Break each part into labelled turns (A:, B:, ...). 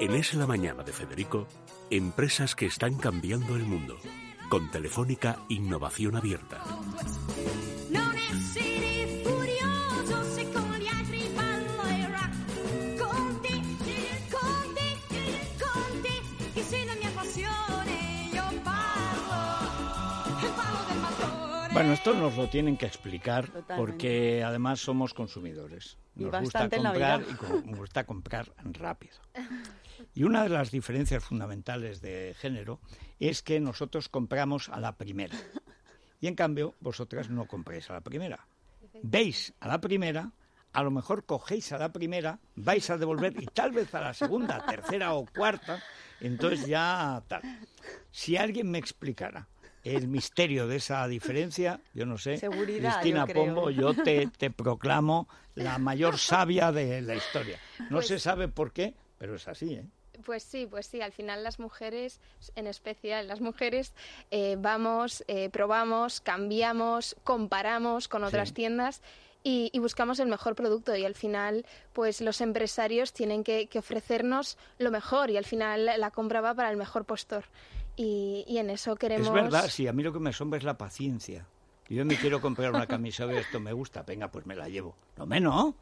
A: En Es la Mañana de Federico, empresas que están cambiando el mundo. Con Telefónica Innovación Abierta.
B: Bueno, esto nos lo tienen que explicar
C: Totalmente.
B: porque además somos consumidores. Nos gusta
C: bastante
B: comprar y nos gusta comprar rápido. Y una de las diferencias fundamentales de género es que nosotros compramos a la primera. Y en cambio, vosotras no compréis a la primera. Veis a la primera, a lo mejor cogéis a la primera, vais a devolver y tal vez a la segunda, tercera o cuarta, entonces ya tal. Si alguien me explicara el misterio de esa diferencia, yo no sé,
C: Seguridad,
B: Cristina
C: yo.
B: Pombo, yo te, te proclamo la mayor sabia de la historia. No
D: Pues-
B: se sabe por qué, pero es así, ¿eh?
D: Pues sí, pues sí, al final las mujeres, en especial las mujeres, eh, vamos, eh, probamos, cambiamos, comparamos con otras
B: Sí.
D: tiendas y, y buscamos el mejor producto y al final pues los empresarios tienen que, que ofrecernos lo mejor y al final la compra va para el mejor postor y, y en eso queremos...
B: Es verdad, sí, a mí lo que me asombra es la paciencia. Yo me quiero comprar una camisa y esto me gusta, venga, pues me la llevo. No me no.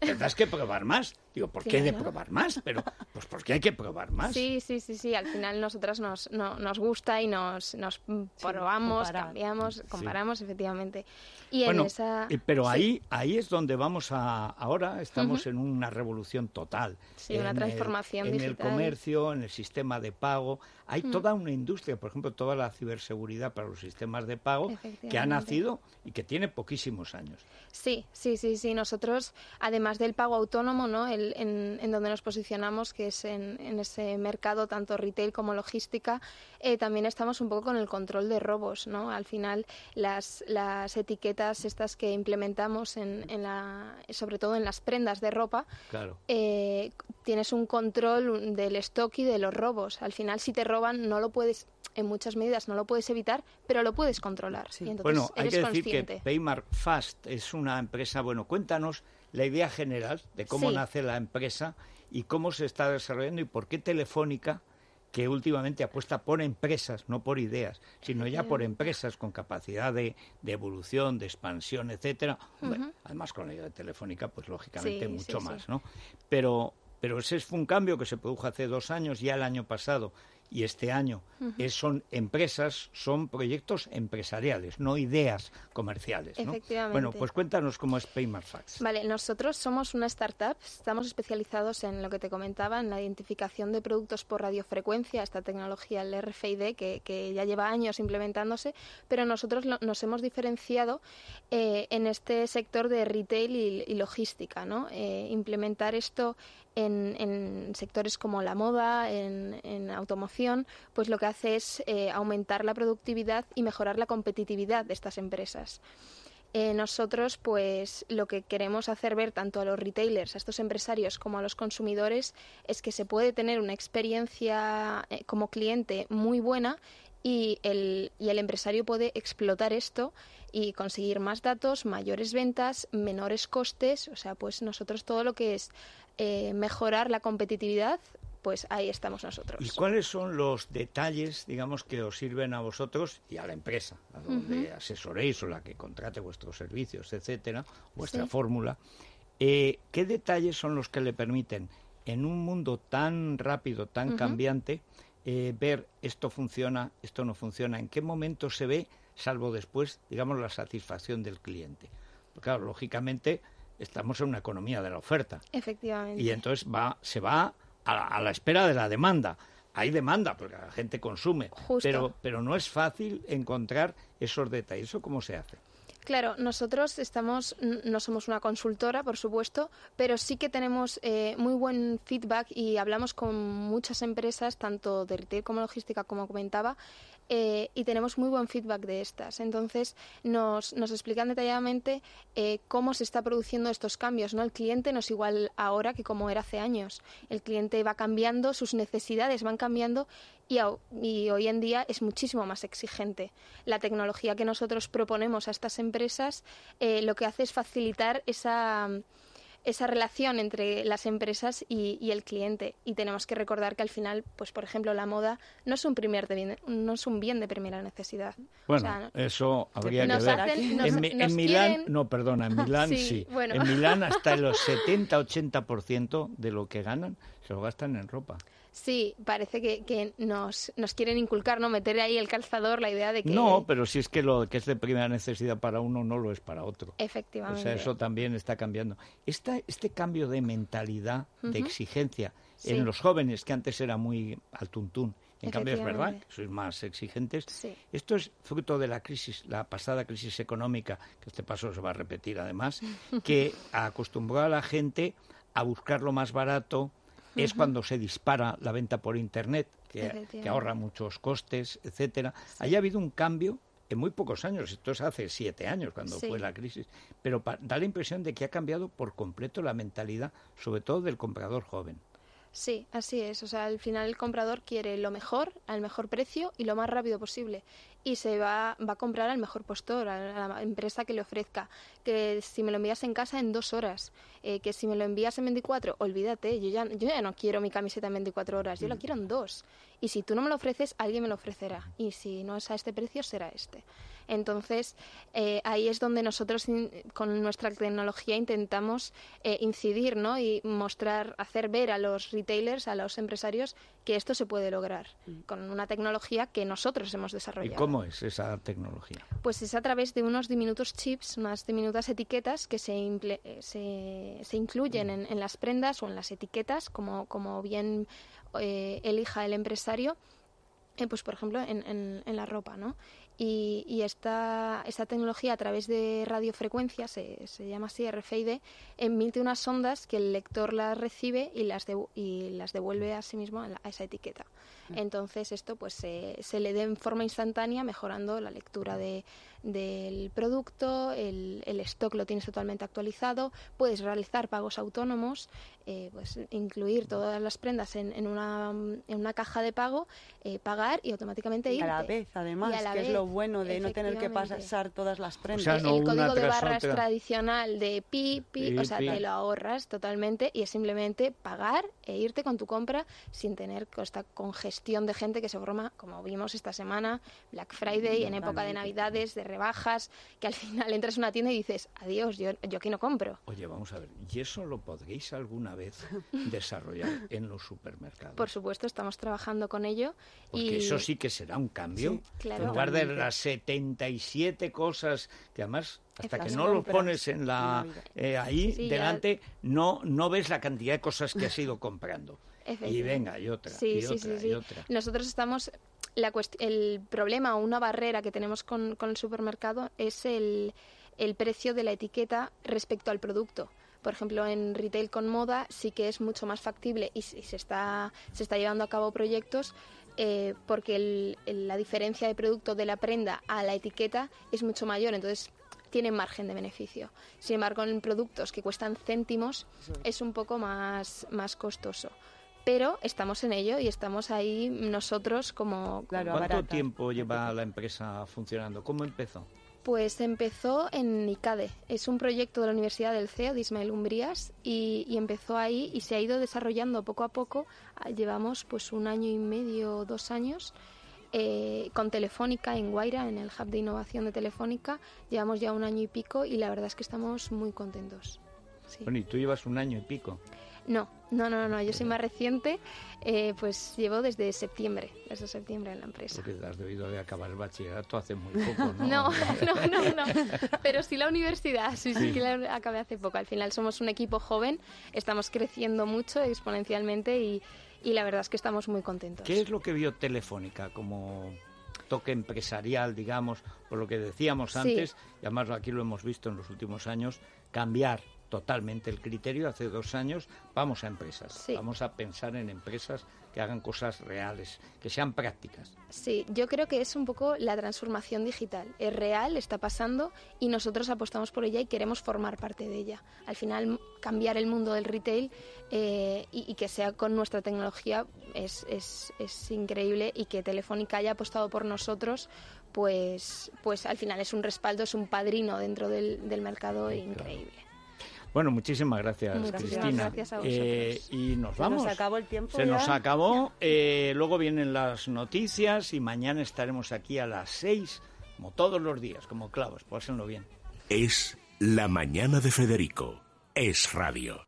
B: Tendrás que probar más. Digo, ¿por qué de probar más? Pero, pues porque hay que probar más.
D: Sí, sí, sí, sí. Al final nosotras nos, no- nos gusta y nos, nos probamos,
C: comparar.
D: cambiamos, comparamos, efectivamente. Y
B: bueno,
D: en esa...
B: eh, pero
D: sí.
B: ahí, ahí es donde vamos a ahora. Estamos en una revolución total.
D: Sí, una
B: En el-
D: transformación
B: en
D: digital.
B: el comercio, en el sistema de pago. Hay toda una industria, por ejemplo, toda la ciberseguridad para los sistemas de pago que ha nacido y que tiene poquísimos años.
D: Sí, sí, sí, sí. Nosotros, además del pago autónomo, ¿no? El- en, en donde nos posicionamos, que es en, en ese mercado tanto retail como logística, eh, también estamos un poco con el control de robos, ¿no? Al final, las, las etiquetas estas que implementamos, en, en la, sobre todo en las prendas de ropa,
B: Claro.
D: eh, tienes un control del stock y de los robos. Al final, si te roban, no lo puedes, en muchas medidas, no lo puedes evitar, pero lo puedes controlar.
C: Sí.
D: Y entonces
B: Bueno, hay
D: eres
B: que decir
D: consciente.
B: que Paymar Fast es una empresa, bueno, cuéntanos la idea general de cómo
D: Sí.
B: nace la empresa y cómo se está desarrollando y por qué Telefónica, que últimamente apuesta por empresas, no por ideas, sino ya por empresas con capacidad de, de evolución, de expansión, etcétera. Además, con la idea de Telefónica, pues lógicamente
D: Sí,
B: mucho
D: sí, sí.
B: más, ¿no? Pero, pero ese fue un cambio que se produjo hace dos años, ya el año pasado y este año. Es- son empresas, son proyectos empresariales, no ideas comerciales. ¿no?
D: Efectivamente.
B: Bueno, pues cuéntanos cómo es Paymar Fax.
D: Vale, nosotros somos una startup, estamos especializados en lo que te comentaba, en la identificación de productos por radiofrecuencia, esta tecnología, el RFID, que, que ya lleva años implementándose, pero nosotros lo- nos hemos diferenciado eh, en este sector de retail y, y logística, ¿no? Eh, implementar esto en, en sectores como la moda, en, en automoción, pues lo que hace es eh, aumentar la productividad y mejorar la competitividad de estas empresas. Eh, nosotros, pues, lo que queremos hacer ver tanto a los retailers, a estos empresarios, como a los consumidores, es que se puede tener una experiencia eh, como cliente muy buena y el, y el empresario puede explotar esto y conseguir más datos, mayores ventas, menores costes. O sea, pues nosotros todo lo que es mejorar la competitividad, pues ahí estamos nosotros.
B: ¿Y cuáles son los detalles, digamos, que os sirven a vosotros y a la empresa, a donde asesoréis o la que contrate vuestros servicios, etcétera, vuestra
D: Sí.
B: fórmula? Eh, ¿Qué detalles son los que le permiten, en un mundo tan rápido, tan cambiante, eh, ver esto funciona, esto no funciona? ¿En qué momento se ve, salvo después, digamos, la satisfacción del cliente? Porque, claro, lógicamente estamos en una economía de la oferta.
D: Efectivamente.
B: Y entonces va, se va a la, a la espera de la demanda. Hay demanda porque la gente consume,
D: Justo.
B: pero pero no es fácil encontrar esos detalles. ¿Eso cómo se hace?
D: Claro, nosotros estamos, no somos una consultora, por supuesto, pero sí que tenemos eh, muy buen feedback y hablamos con muchas empresas, tanto de retail como logística, como comentaba, eh, y tenemos muy buen feedback de estas. Entonces, nos, nos explican detalladamente eh, cómo se está produciendo estos cambios. ¿no? El cliente no es igual ahora que como era hace años. El cliente va cambiando, sus necesidades van cambiando y, hoy en día es muchísimo más exigente. La tecnología que nosotros proponemos a estas empresas eh, lo que hace es facilitar esa esa relación entre las empresas y, y el cliente. Y tenemos que recordar que al final, pues por ejemplo, la moda no es un, primer de bien, no es un bien de primera necesidad. O
B: Bueno,
D: sea,
B: eso habría que ver.
D: hacen- nos-
B: en, Milán,
D: quieren-
B: no, perdona, en Milán sí.
D: Sí, bueno.
B: En Milán hasta los 70-80% de lo que ganan se lo gastan en ropa.
D: Sí, parece que, que nos, nos quieren inculcar, ¿no? Meter ahí el calzador, la idea de que...
B: No, pero si es que lo que es de primera necesidad para uno no lo es para otro. O
D: Efectivamente.
B: sea, eso también está cambiando. Esta, este cambio de mentalidad, de exigencia
D: Sí.
B: en los jóvenes, que antes era muy al tuntún, en cambio es verdad que sois más exigentes.
D: Sí.
B: Esto es fruto de la crisis, la pasada crisis económica, que este paso se va a repetir además, que acostumbró a la gente a buscar lo más barato. Es cuando se dispara la venta por Internet, que, ahorra muchos costes, etcétera. Ahí ha habido un cambio en muy pocos años. Esto es hace siete años cuando
D: Sí.
B: fue la crisis. Pero da la impresión de que ha cambiado por completo la mentalidad, sobre todo del comprador joven.
D: Sí, así es. O sea, al final el comprador quiere lo mejor, al mejor precio y lo más rápido posible. Y se va, va a comprar al mejor postor, a la empresa que le ofrezca. Que si me lo envías en casa en dos horas, eh, que si me lo envías en 24, olvídate, yo ya, yo ya no quiero mi camiseta en 24 horas, yo la quiero en dos. Y si tú no me lo ofreces, alguien me lo ofrecerá. Y si no es a este precio, será este. Entonces, eh, ahí es donde nosotros in- con nuestra tecnología intentamos eh, incidir ¿no? y mostrar, hacer ver a los retailers, a los empresarios, que esto se puede lograr con una tecnología que nosotros hemos
B: ¿Y
D: desarrollado.
B: cómo es esa tecnología?
D: Pues es a través de unos diminutos chips, unas diminutas etiquetas que se, imple- eh, se, se incluyen en, en las prendas o en las etiquetas, como, como bien eh, elija el empresario, eh, pues por ejemplo en, en- en la ropa, ¿no? Y, y esta, esta tecnología a través de radiofrecuencia, se, se llama así RFID, emite unas ondas que el lector las recibe y las, devu- y las devuelve a sí mismo a, la- a esa etiqueta. Entonces esto pues se, se le dé en forma instantánea mejorando la lectura de, del producto, el, el stock lo tienes totalmente actualizado, puedes realizar pagos autónomos, eh, pues incluir todas las prendas en, en, una, en una caja de pago, eh, pagar y automáticamente irte.
C: a la vez, además, que es lo bueno de no tener que pasar todas las prendas.
B: sea, no
D: el código de barras
B: otra.
D: tradicional de pi, pi,
B: Pi,
D: o sea,
B: pi.
D: te lo ahorras totalmente y es simplemente pagar e irte con tu compra sin tener esta congestión de gente que se forma, como vimos esta semana, Black Friday, en época de. Navidades, de rebajas, que al final entras a una tienda y dices, adiós, yo, yo aquí no compro.
B: Oye, vamos a ver, ¿y eso lo podréis alguna vez desarrollar en los supermercados?
D: Por supuesto, estamos trabajando con ello.
B: Porque
D: y
B: eso sí que será un cambio.
C: Sí,
D: claro.
B: En lugar de
C: Totalmente.
B: Las 77 cosas que además hasta que no lo pones en la eh, ahí
D: Sí,
B: delante no no ves la cantidad de cosas que has ido comprando. y venga, y otra,
D: Sí,
B: y
D: sí,
B: otra, y otra.
D: Nosotros estamos. La el problema o una barrera que tenemos con, con el supermercado es el, el precio de la etiqueta respecto al producto. Por ejemplo, en retail con moda sí que es mucho más factible y se, está, se está llevando a cabo proyectos eh, porque el- el- la diferencia de producto de la prenda a la etiqueta es mucho mayor. Entonces tienen margen de beneficio. Sin embargo, en productos que cuestan céntimos es un poco más, más costoso. Pero estamos en ello y estamos ahí nosotros como...
C: Claro,
B: ¿Cuánto tiempo lleva la empresa funcionando? ¿Cómo empezó?
D: Pues empezó en ICADE. Es un proyecto de la Universidad del CEO, de Ismael Umbrías, y, y empezó ahí y se ha ido desarrollando poco a poco. Ah, Llevamos pues un año y medio, dos años, eh, con Telefónica en Guaira, en el Hub de Innovación de Telefónica. Llevamos ya un año y pico y la verdad es que estamos muy contentos. Sí.
B: Bueno, y tú llevas un año y pico.
D: No, no, no, no, yo soy más reciente, eh, pues llevo desde septiembre, desde septiembre en la empresa.
B: Porque has debido de acabar el bachillerato hace muy poco, ¿no?
D: No, no, no, no. Pero sí la universidad, sí, sí, que la acabé hace poco. Al final somos un equipo joven, estamos creciendo mucho exponencialmente y, y la verdad es que estamos muy contentos.
B: ¿Qué es lo que vio Telefónica como toque empresarial, digamos, por lo que decíamos
D: Sí.
B: antes, y además aquí lo hemos visto en los últimos años, cambiar totalmente el criterio. Hace dos años vamos a empresas,
D: Sí.
B: vamos a pensar en empresas que hagan cosas reales, que sean prácticas.
D: Sí, yo creo que es un poco la transformación digital. Es real, está pasando y nosotros apostamos por ella y queremos formar parte de ella. Al final, cambiar el mundo del retail eh, y, y que sea con nuestra tecnología es, es, es increíble y que Telefónica haya apostado por nosotros, pues, pues al final es un respaldo, es un padrino dentro del, del mercado increíble.
B: Bueno, muchísimas gracias,
D: Muchísimas
B: Cristina.
D: gracias a
B: Eh, y nos
C: Se
B: vamos.
C: nos acabó el tiempo
B: Se nos acabó. Eh, luego vienen las noticias y mañana estaremos aquí a las seis, como todos los días, como clavos. Pásenlo bien.
A: Es La Mañana de Federico. Es radio.